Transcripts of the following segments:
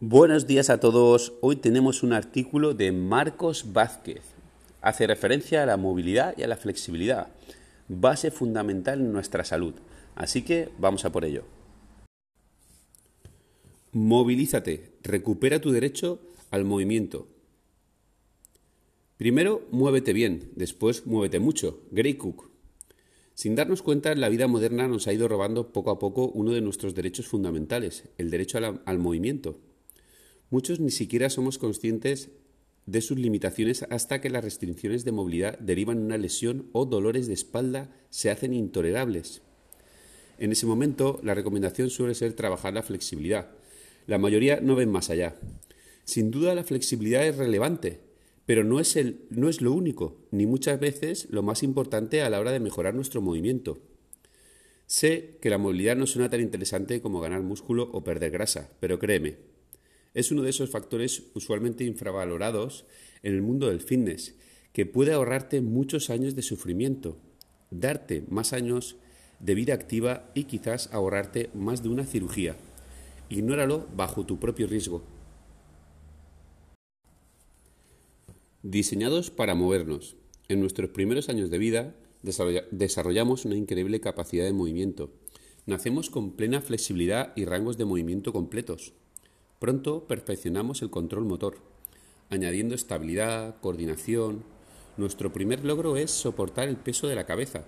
Buenos días a todos. Hoy tenemos un artículo de Marcos Vázquez. Hace referencia a la movilidad y a la flexibilidad, base fundamental en nuestra salud. Así que vamos a por ello. Movilízate, recupera tu derecho al movimiento. Primero, muévete bien, después, muévete mucho. Gray Cook. Sin darnos cuenta, la vida moderna nos ha ido robando poco a poco uno de nuestros derechos fundamentales, el derecho al movimiento. Muchos ni siquiera somos conscientes de sus limitaciones hasta que las restricciones de movilidad derivan en una lesión o dolores de espalda se hacen intolerables. En ese momento, la recomendación suele ser trabajar la flexibilidad. La mayoría no ven más allá. Sin duda, la flexibilidad es relevante, pero no es, el, no es lo único, ni muchas veces lo más importante a la hora de mejorar nuestro movimiento. Sé que la movilidad no suena tan interesante como ganar músculo o perder grasa, pero créeme, es uno de esos factores usualmente infravalorados en el mundo del fitness, que puede ahorrarte muchos años de sufrimiento, darte más años de vida activa y quizás ahorrarte más de una cirugía. Ignóralo bajo tu propio riesgo. Diseñados para movernos. En nuestros primeros años de vida desarrollamos una increíble capacidad de movimiento. Nacemos con plena flexibilidad y rangos de movimiento completos. Pronto perfeccionamos el control motor, añadiendo estabilidad, coordinación. Nuestro primer logro es soportar el peso de la cabeza.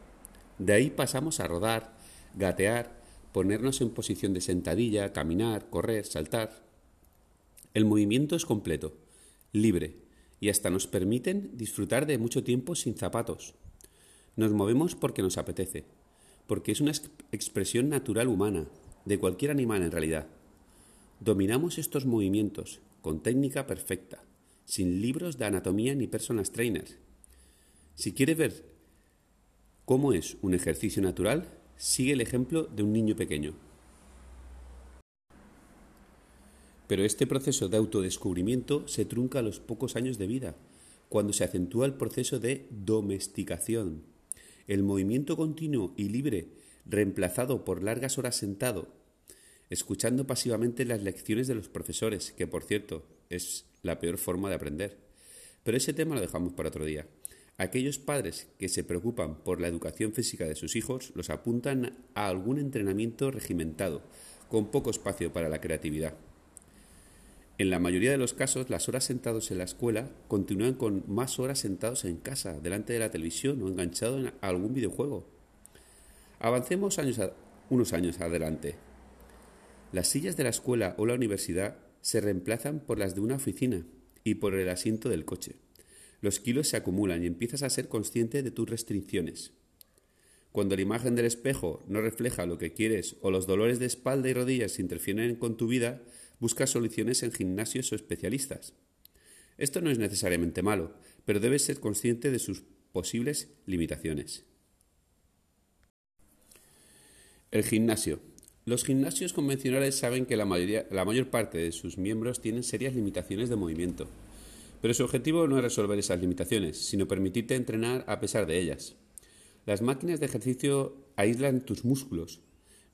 De ahí pasamos a rodar, gatear, ponernos en posición de sentadilla, caminar, correr, saltar. El movimiento es completo, libre, y hasta nos permiten disfrutar de mucho tiempo sin zapatos. Nos movemos porque nos apetece, porque es una expresión natural humana, de cualquier animal en realidad. Dominamos estos movimientos con técnica perfecta, sin libros de anatomía ni personas trainers. Si quieres ver cómo es un ejercicio natural, sigue el ejemplo de un niño pequeño. Pero este proceso de autodescubrimiento se trunca a los pocos años de vida, cuando se acentúa el proceso de domesticación. El movimiento continuo y libre, reemplazado por largas horas sentado escuchando pasivamente las lecciones de los profesores, que por cierto es la peor forma de aprender. Pero ese tema lo dejamos para otro día. Aquellos padres que se preocupan por la educación física de sus hijos los apuntan a algún entrenamiento regimentado, con poco espacio para la creatividad. En la mayoría de los casos, las horas sentados en la escuela continúan con más horas sentados en casa, delante de la televisión o enganchados en algún videojuego. Avancemos unos años adelante. Las sillas de la escuela o la universidad se reemplazan por las de una oficina y por el asiento del coche. Los kilos se acumulan y empiezas a ser consciente de tus restricciones. Cuando la imagen del espejo no refleja lo que quieres o los dolores de espalda y rodillas interfieren con tu vida, buscas soluciones en gimnasios o especialistas. Esto no es necesariamente malo, pero debes ser consciente de sus posibles limitaciones. El gimnasio. Los gimnasios convencionales saben que la, la mayor parte de sus miembros tienen serias limitaciones de movimiento, pero su objetivo no es resolver esas limitaciones, sino permitirte entrenar a pesar de ellas. Las máquinas de ejercicio aíslan tus músculos,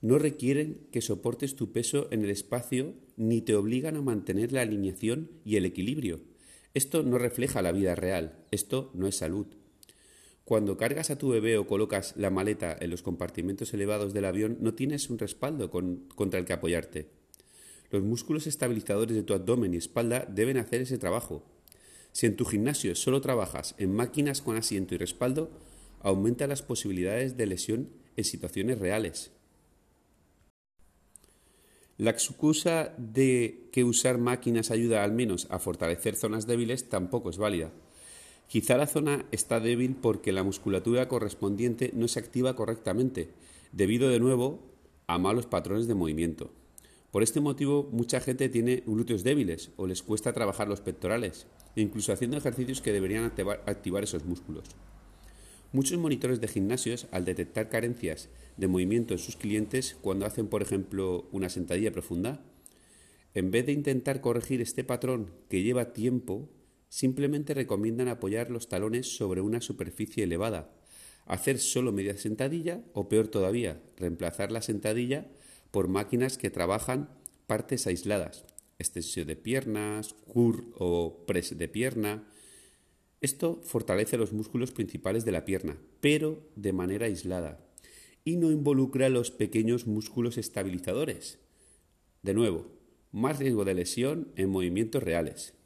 no requieren que soportes tu peso en el espacio ni te obligan a mantener la alineación y el equilibrio. Esto no refleja la vida real, esto no es salud. Cuando cargas a tu bebé o colocas la maleta en los compartimentos elevados del avión, no tienes un respaldo contra el que apoyarte. Los músculos estabilizadores de tu abdomen y espalda deben hacer ese trabajo. Si en tu gimnasio solo trabajas en máquinas con asiento y respaldo, aumenta las posibilidades de lesión en situaciones reales. La excusa de que usar máquinas ayuda al menos a fortalecer zonas débiles tampoco es válida. Quizá la zona está débil porque la musculatura correspondiente no se activa correctamente, debido de nuevo a malos patrones de movimiento. Por este motivo, mucha gente tiene glúteos débiles o les cuesta trabajar los pectorales, incluso haciendo ejercicios que deberían activar, esos músculos. Muchos monitores de gimnasios, al detectar carencias de movimiento en sus clientes cuando hacen, por ejemplo, una sentadilla profunda, en vez de intentar corregir este patrón que lleva tiempo, Simplemente recomiendan apoyar los talones sobre una superficie elevada, hacer solo media sentadilla o peor todavía, reemplazar la sentadilla por máquinas que trabajan partes aisladas, extensión de piernas, curl o press de pierna. Esto fortalece los músculos principales de la pierna, pero de manera aislada, y no involucra los pequeños músculos estabilizadores. De nuevo, más riesgo de lesión en movimientos reales.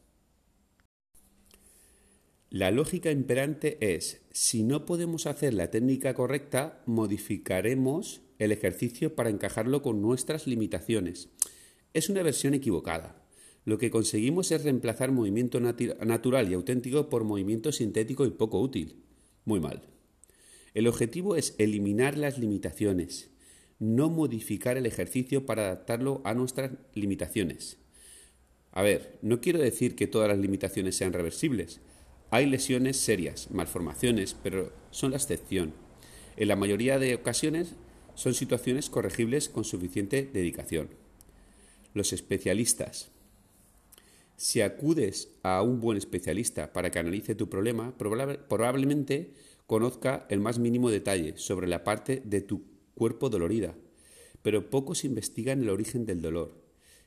La lógica imperante es, si no podemos hacer la técnica correcta, modificaremos el ejercicio para encajarlo con nuestras limitaciones. Es una versión equivocada. Lo que conseguimos es reemplazar movimiento natural y auténtico por movimiento sintético y poco útil. Muy mal. El objetivo es eliminar las limitaciones, no modificar el ejercicio para adaptarlo a nuestras limitaciones. A ver, no quiero decir que todas las limitaciones sean reversibles. Hay lesiones serias, malformaciones, pero son la excepción. En la mayoría de ocasiones son situaciones corregibles con suficiente dedicación. Los especialistas. Si acudes a un buen especialista para que analice tu problema, probablemente conozca el más mínimo detalle sobre la parte de tu cuerpo dolorida, pero pocos investigan el origen del dolor.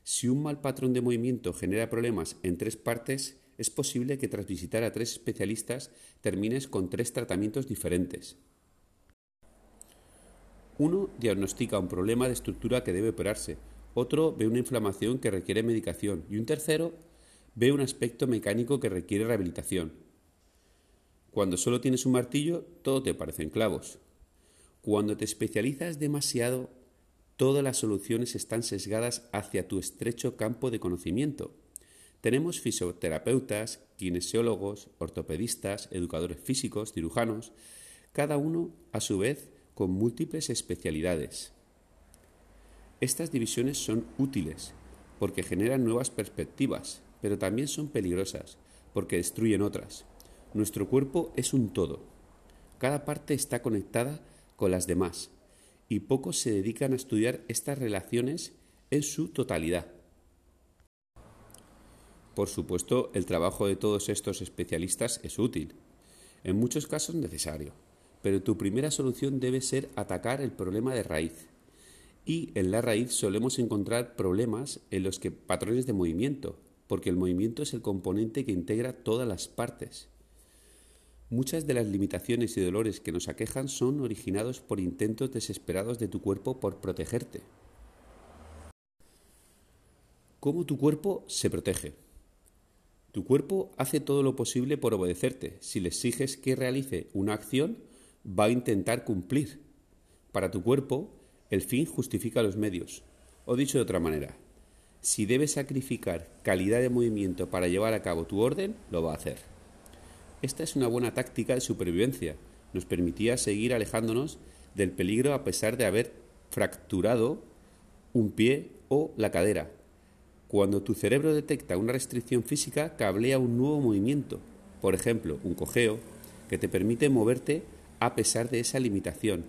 Si un mal patrón de movimiento genera problemas en tres partes, es posible que tras visitar a tres especialistas termines con tres tratamientos diferentes. Uno diagnostica un problema de estructura que debe operarse, otro ve una inflamación que requiere medicación y un tercero ve un aspecto mecánico que requiere rehabilitación. Cuando solo tienes un martillo, todo te parecen clavos. Cuando te especializas demasiado, todas las soluciones están sesgadas hacia tu estrecho campo de conocimiento. Tenemos fisioterapeutas, kinesiólogos, ortopedistas, educadores físicos, cirujanos, cada uno a su vez con múltiples especialidades. Estas divisiones son útiles porque generan nuevas perspectivas, pero también son peligrosas porque destruyen otras. Nuestro cuerpo es un todo. Cada parte está conectada con las demás y pocos se dedican a estudiar estas relaciones en su totalidad. Por supuesto, el trabajo de todos estos especialistas es útil, en muchos casos necesario, pero tu primera solución debe ser atacar el problema de raíz. Y en la raíz solemos encontrar problemas en los que patrones de movimiento, porque el movimiento es el componente que integra todas las partes. Muchas de las limitaciones y dolores que nos aquejan son originados por intentos desesperados de tu cuerpo por protegerte. ¿Cómo tu cuerpo se protege? Tu cuerpo hace todo lo posible por obedecerte. Si le exiges que realice una acción, va a intentar cumplir. Para tu cuerpo, el fin justifica los medios. O dicho de otra manera, si debes sacrificar calidad de movimiento para llevar a cabo tu orden, lo va a hacer. Esta es una buena táctica de supervivencia. Nos permitía seguir alejándonos del peligro a pesar de haber fracturado un pie o la cadera. Cuando tu cerebro detecta una restricción física, cablea un nuevo movimiento, por ejemplo, un cojeo, que te permite moverte a pesar de esa limitación.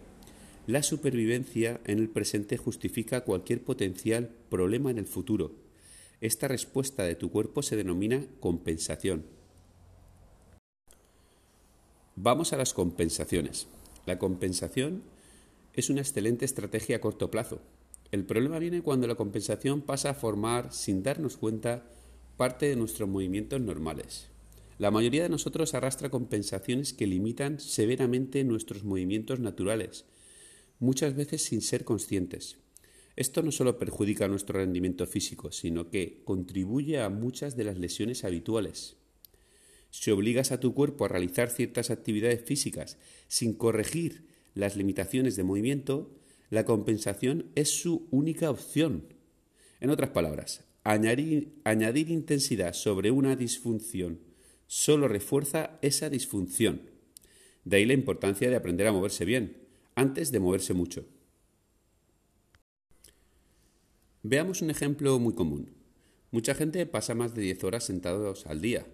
La supervivencia en el presente justifica cualquier potencial problema en el futuro. Esta respuesta de tu cuerpo se denomina compensación. Vamos a las compensaciones. La compensación es una excelente estrategia a corto plazo. El problema viene cuando la compensación pasa a formar, sin darnos cuenta, parte de nuestros movimientos normales. La mayoría de nosotros arrastra compensaciones que limitan severamente nuestros movimientos naturales, muchas veces sin ser conscientes. Esto no solo perjudica nuestro rendimiento físico, sino que contribuye a muchas de las lesiones habituales. Si obligas a tu cuerpo a realizar ciertas actividades físicas sin corregir las limitaciones de movimiento, la compensación es su única opción. En otras palabras, añadir, intensidad sobre una disfunción solo refuerza esa disfunción. De ahí la importancia de aprender a moverse bien, antes de moverse mucho. Veamos un ejemplo muy común. Mucha gente pasa más de 10 horas sentados al día,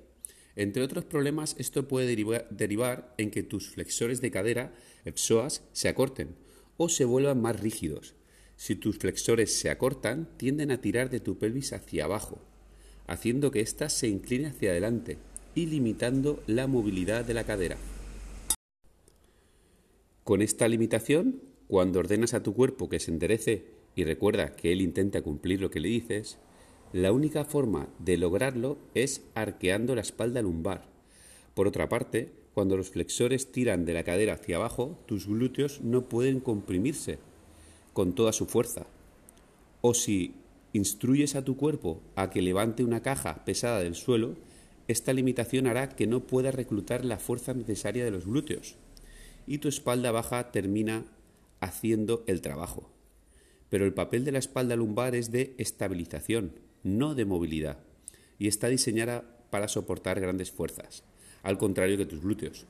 entre otros problemas, esto puede derivar, en que tus flexores de cadera, psoas, se acorten o se vuelvan más rígidos. Si tus flexores se acortan, tienden a tirar de tu pelvis hacia abajo, haciendo que ésta se incline hacia adelante y limitando la movilidad de la cadera. Con esta limitación, cuando ordenas a tu cuerpo que se enderece y recuerda que él intenta cumplir lo que le dices, La única forma de lograrlo es arqueando la espalda lumbar. Por otra parte, cuando los flexores tiran de la cadera hacia abajo, tus glúteos no pueden comprimirse con toda su fuerza. O si instruyes a tu cuerpo a que levante una caja pesada del suelo, esta limitación hará que no puedas reclutar la fuerza necesaria de los glúteos y tu espalda baja termina haciendo el trabajo. Pero el papel de la espalda lumbar es de estabilización, no de movilidad, y está diseñada para soportar grandes fuerzas, al contrario que tus glúteos.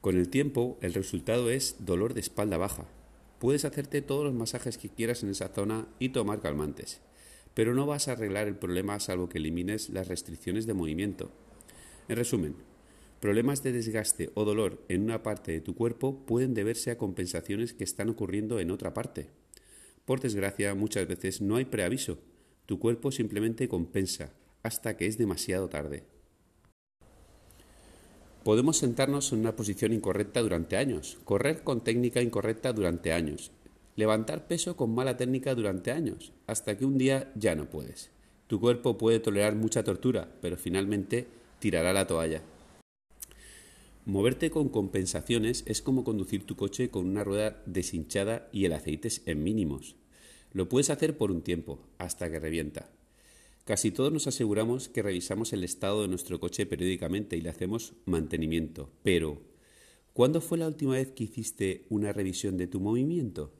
Con el tiempo, el resultado es dolor de espalda baja. Puedes hacerte todos los masajes que quieras en esa zona y tomar calmantes, pero no vas a arreglar el problema salvo que elimines las restricciones de movimiento. En resumen, Problemas de desgaste o dolor en una parte de tu cuerpo pueden deberse a compensaciones que están ocurriendo en otra parte. Por desgracia, muchas veces no hay preaviso. Tu cuerpo simplemente compensa hasta que es demasiado tarde. Podemos sentarnos en una posición incorrecta durante años, correr con técnica incorrecta durante años, levantar peso con mala técnica durante años, hasta que un día ya no puedes. Tu cuerpo puede tolerar mucha tortura, pero finalmente tirará la toalla. Moverte con compensaciones es como conducir tu coche con una rueda deshinchada y el aceite en mínimos. Lo puedes hacer por un tiempo, hasta que revienta. Casi todos nos aseguramos que revisamos el estado de nuestro coche periódicamente y le hacemos mantenimiento. Pero, ¿cuándo fue la última vez que hiciste una revisión de tu movimiento?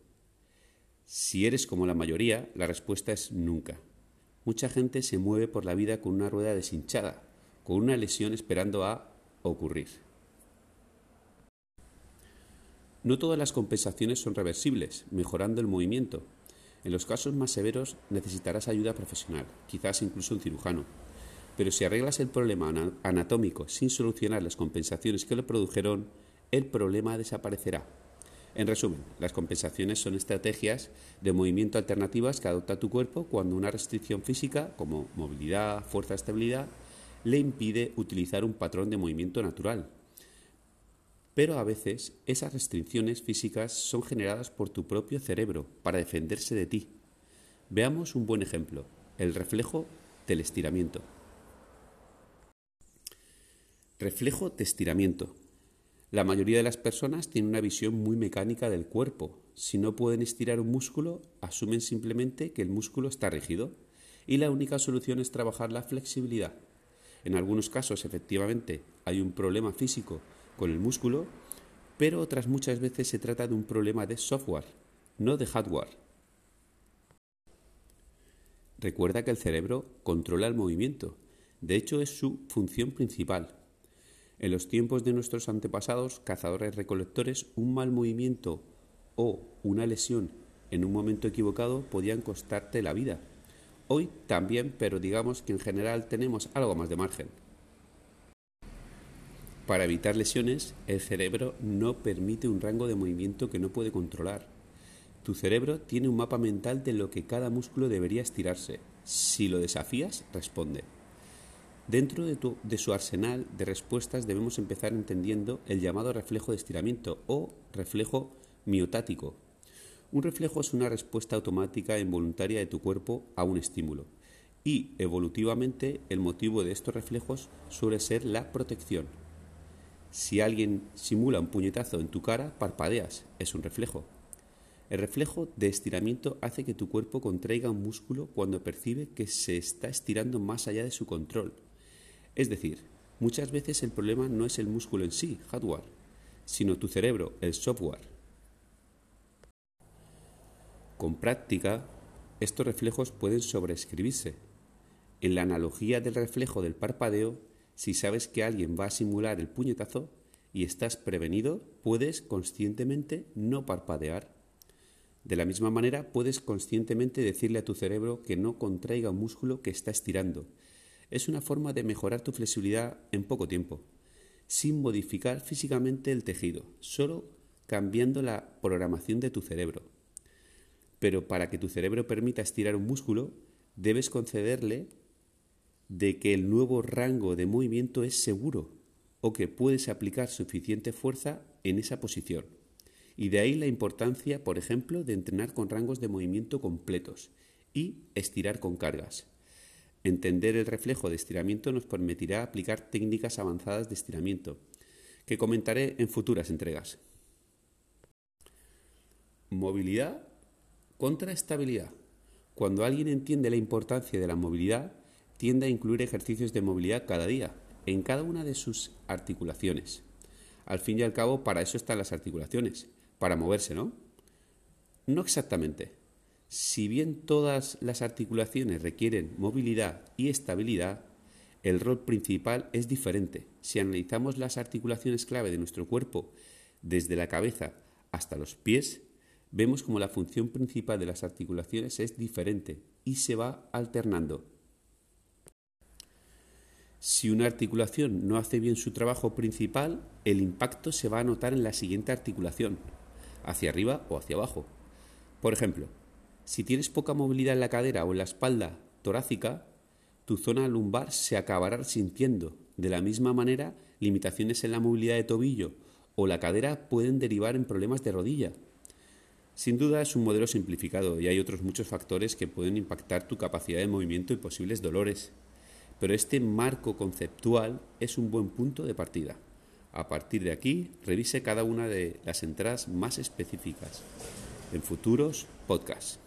Si eres como la mayoría, la respuesta es nunca. Mucha gente se mueve por la vida con una rueda deshinchada, con una lesión esperando a ocurrir. No todas las compensaciones son reversibles, mejorando el movimiento. En los casos más severos necesitarás ayuda profesional, quizás incluso un cirujano. Pero si arreglas el problema anatómico sin solucionar las compensaciones que lo produjeron, el problema desaparecerá. En resumen, las compensaciones son estrategias de movimiento alternativas que adopta tu cuerpo cuando una restricción física, como movilidad, fuerza, estabilidad, le impide utilizar un patrón de movimiento natural, pero a veces esas restricciones físicas son generadas por tu propio cerebro para defenderse de ti. Veamos un buen ejemplo, el reflejo del estiramiento. Reflejo de estiramiento. La mayoría de las personas tienen una visión muy mecánica del cuerpo. Si no pueden estirar un músculo, asumen simplemente que el músculo está rígido y la única solución es trabajar la flexibilidad. En algunos casos, efectivamente, hay un problema físico con el músculo, pero otras muchas veces se trata de un problema de software, no de hardware. Recuerda que el cerebro controla el movimiento, de hecho es su función principal. En los tiempos de nuestros antepasados, cazadores recolectores, un mal movimiento o una lesión en un momento equivocado podían costarte la vida. Hoy también, pero digamos que en general tenemos algo más de margen. Para evitar lesiones, el cerebro no permite un rango de movimiento que no puede controlar. Tu cerebro tiene un mapa mental de lo que cada músculo debería estirarse. Si lo desafías, responde. Dentro de, de, su arsenal de respuestas debemos empezar entendiendo el llamado reflejo de estiramiento o reflejo miotático. Un reflejo es una respuesta automática e involuntaria de tu cuerpo a un estímulo. Y evolutivamente el motivo de estos reflejos suele ser la protección. Si alguien simula un puñetazo en tu cara, parpadeas, es un reflejo. El reflejo de estiramiento hace que tu cuerpo contraiga un músculo cuando percibe que se está estirando más allá de su control. Es decir, muchas veces el problema no es el músculo en sí, hardware, sino tu cerebro, el software. Con práctica, estos reflejos pueden sobreescribirse. En la analogía del reflejo del parpadeo, si sabes que alguien va a simular el puñetazo y estás prevenido, puedes conscientemente no parpadear. De la misma manera, puedes conscientemente decirle a tu cerebro que no contraiga un músculo que está estirando. Es una forma de mejorar tu flexibilidad en poco tiempo, sin modificar físicamente el tejido, solo cambiando la programación de tu cerebro. Pero para que tu cerebro permita estirar un músculo, debes concederle de que el nuevo rango de movimiento es seguro o que puedes aplicar suficiente fuerza en esa posición. Y de ahí la importancia, por ejemplo, de entrenar con rangos de movimiento completos y estirar con cargas. Entender el reflejo de estiramiento nos permitirá aplicar técnicas avanzadas de estiramiento, que comentaré en futuras entregas. Movilidad contra estabilidad. Cuando alguien entiende la importancia de la movilidad, tiende a incluir ejercicios de movilidad cada día, en cada una de sus articulaciones. Al fin y al cabo, para eso están las articulaciones, para moverse, ¿no? No exactamente. Si bien todas las articulaciones requieren movilidad y estabilidad, el rol principal es diferente. Si analizamos las articulaciones clave de nuestro cuerpo desde la cabeza hasta los pies, vemos como la función principal de las articulaciones es diferente y se va alternando. Si una articulación no hace bien su trabajo principal, el impacto se va a notar en la siguiente articulación, hacia arriba o hacia abajo. Por ejemplo, si tienes poca movilidad en la cadera o en la espalda torácica, tu zona lumbar se acabará sintiendo. De la misma manera, limitaciones en la movilidad de tobillo o la cadera pueden derivar en problemas de rodilla. Sin duda es un modelo simplificado y hay otros muchos factores que pueden impactar tu capacidad de movimiento y posibles dolores pero este marco conceptual es un buen punto de partida. A partir de aquí, revise cada una de las entradas más específicas en futuros podcasts.